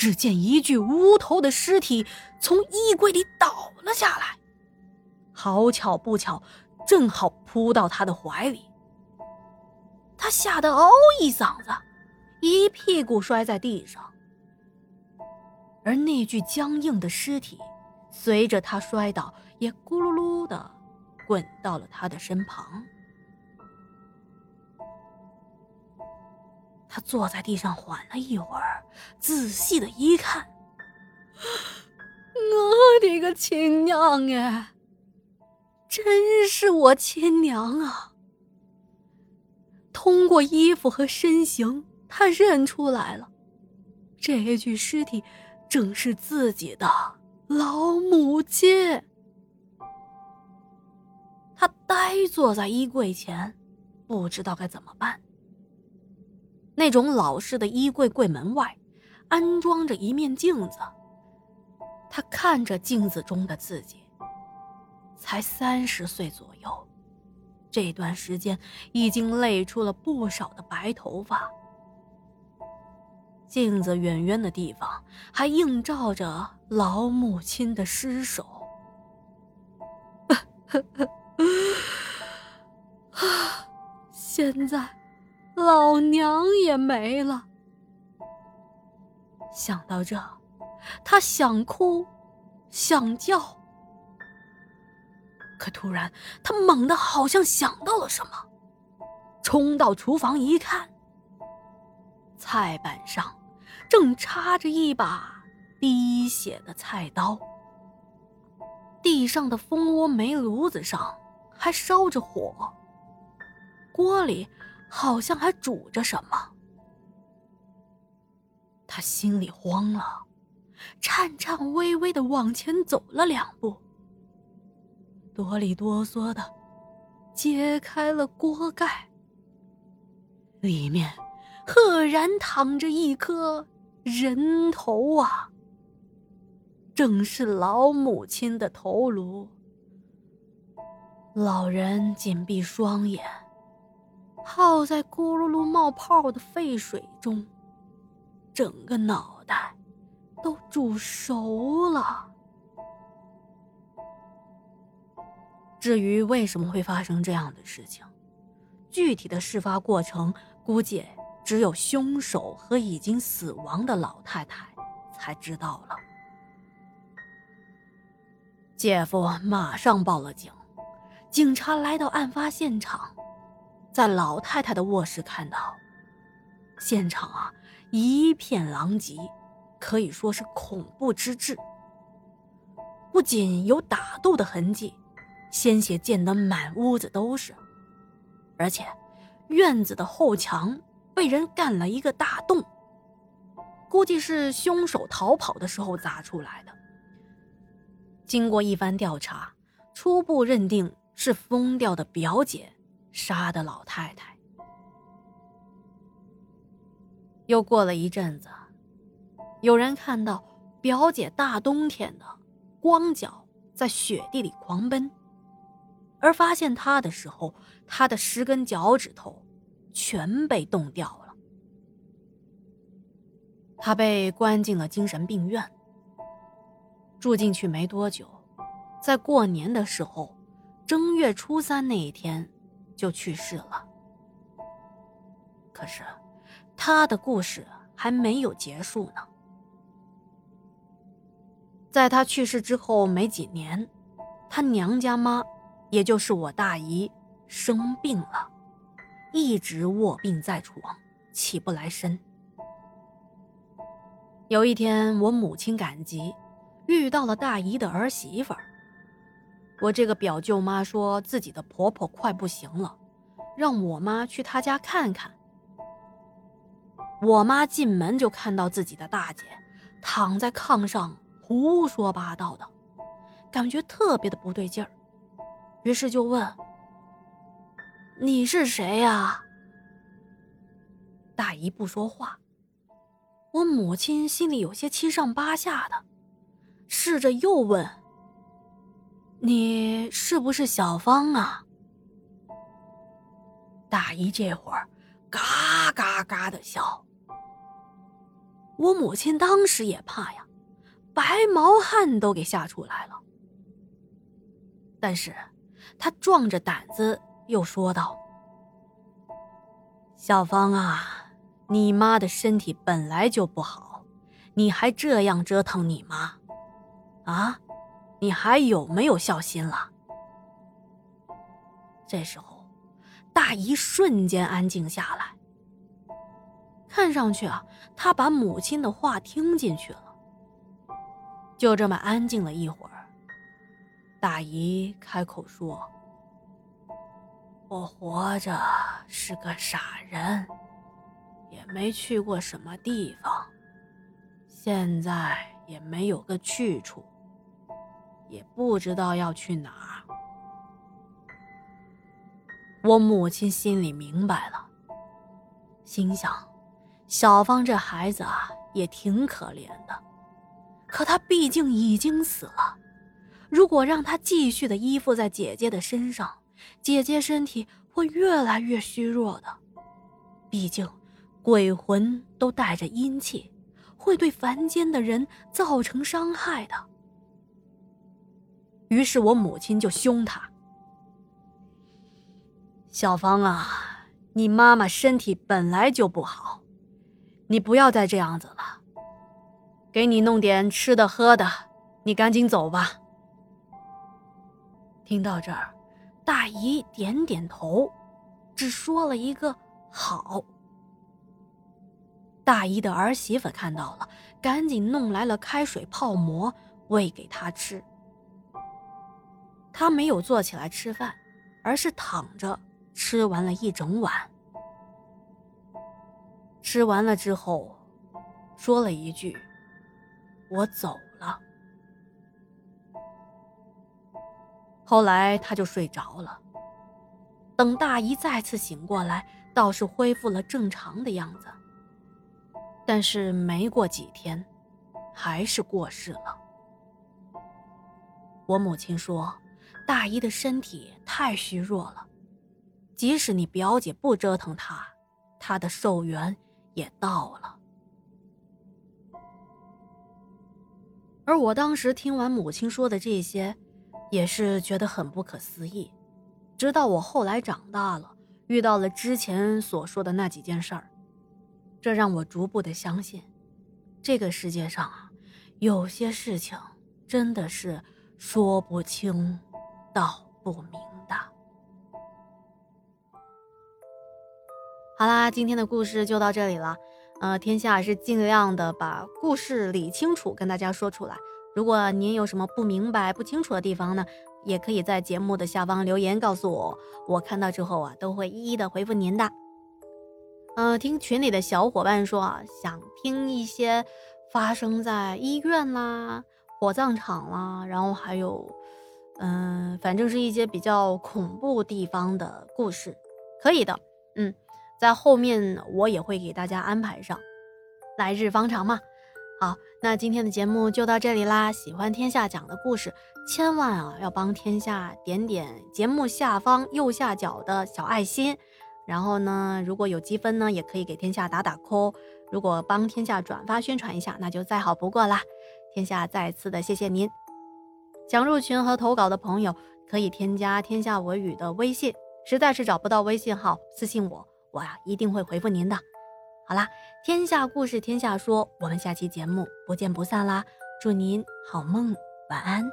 只见一具无头的尸体从衣柜里倒了下来，好巧不巧，正好扑到他的怀里。他吓得嗷一嗓子，一屁股摔在地上。而那具僵硬的尸体，随着他摔倒，也咕噜噜的滚到了他的身旁。他坐在地上缓了一会儿，仔细的一看，我的个亲娘哎！真是我亲娘啊！通过衣服和身形，他认出来了，这具尸体正是自己的老母亲。他呆坐在衣柜前，不知道该怎么办。那种老式的衣柜柜门外，安装着一面镜子。他看着镜子中的自己，才三十岁左右，这段时间已经累出了不少的白头发。镜子远远的地方还映照着老母亲的尸首。啊，现在。老娘也没了。想到这，他想哭，想叫，可突然他猛地好像想到了什么，冲到厨房一看，菜板上正插着一把滴血的菜刀，地上的蜂窝煤炉子上还烧着火，锅里。好像还煮着什么，他心里慌了，颤颤巍巍的往前走了两步，哆里哆嗦的揭开了锅盖，里面赫然躺着一颗人头啊！正是老母亲的头颅。老人紧闭双眼。泡在咕噜噜冒泡的沸水中，整个脑袋都煮熟了。至于为什么会发生这样的事情，具体的事发过程估计只有凶手和已经死亡的老太太才知道了。姐夫马上报了警，警察来到案发现场。在老太太的卧室看到，现场啊一片狼藉，可以说是恐怖之至。不仅有打斗的痕迹，鲜血溅得满屋子都是，而且院子的后墙被人干了一个大洞，估计是凶手逃跑的时候砸出来的。经过一番调查，初步认定是疯掉的表姐。杀的老太太。又过了一阵子，有人看到表姐大冬天的光脚在雪地里狂奔，而发现她的时候，她的十根脚趾头全被冻掉了。她被关进了精神病院。住进去没多久，在过年的时候，正月初三那一天。就去世了。可是，他的故事还没有结束呢。在他去世之后没几年，他娘家妈，也就是我大姨，生病了，一直卧病在床，起不来身。有一天，我母亲赶集，遇到了大姨的儿媳妇儿。我这个表舅妈说自己的婆婆快不行了，让我妈去她家看看。我妈进门就看到自己的大姐躺在炕上胡说八道的，感觉特别的不对劲儿，于是就问：“你是谁呀？”大姨不说话，我母亲心里有些七上八下的，试着又问。你是不是小芳啊？大姨这会儿嘎嘎嘎的笑。我母亲当时也怕呀，白毛汗都给吓出来了。但是，她壮着胆子又说道：“小芳啊，你妈的身体本来就不好，你还这样折腾你妈，啊，你还有没有孝心了？”这时候，大姨瞬间安静下来。看上去啊，她把母亲的话听进去了。就这么安静了一会儿，大姨开口说：“我活着是个傻人，也没去过什么地方，现在也没有个去处，也不知道要去哪儿。”我母亲心里明白了，心想：小芳这孩子啊，也挺可怜的。可她毕竟已经死了，如果让她继续的依附在姐姐的身上，姐姐身体会越来越虚弱的。毕竟，鬼魂都带着阴气，会对凡间的人造成伤害的。于是我母亲就凶她。小芳啊，你妈妈身体本来就不好，你不要再这样子了。给你弄点吃的喝的，你赶紧走吧。听到这儿，大姨点点头，只说了一个“好”。大姨的儿媳妇看到了，赶紧弄来了开水泡馍喂给她吃。他没有坐起来吃饭，而是躺着。吃完了一整碗，吃完了之后，说了一句：“我走了。”后来他就睡着了。等大姨再次醒过来，倒是恢复了正常的样子。但是没过几天，还是过世了。我母亲说，大姨的身体太虚弱了。即使你表姐不折腾她，她的寿元也到了。而我当时听完母亲说的这些，也是觉得很不可思议。直到我后来长大了，遇到了之前所说的那几件事儿，这让我逐步的相信，这个世界上啊，有些事情真的是说不清道不明的。好啦，今天的故事就到这里了。呃，天下是尽量的把故事理清楚，跟大家说出来。如果您有什么不明白、不清楚的地方呢，也可以在节目的下方留言告诉我，我看到之后啊，都会一一的回复您的。嗯，听群里的小伙伴说啊，想听一些发生在医院啦、火葬场啦，然后还有，嗯，反正是一些比较恐怖地方的故事，可以的，嗯。在后面我也会给大家安排上，来日方长嘛。好，那今天的节目就到这里啦。喜欢天下讲的故事，千万啊要帮天下点点节目下方右下角的小爱心。然后呢，如果有积分呢，也可以给天下打打 call。如果帮天下转发宣传一下，那就再好不过啦。天下再次的谢谢您。想入群和投稿的朋友可以添加天下文语的微信，实在是找不到微信号，私信我。我呀一定会回复您的。好啦，天下故事天下说，我们下期节目不见不散啦！祝您好梦，晚安。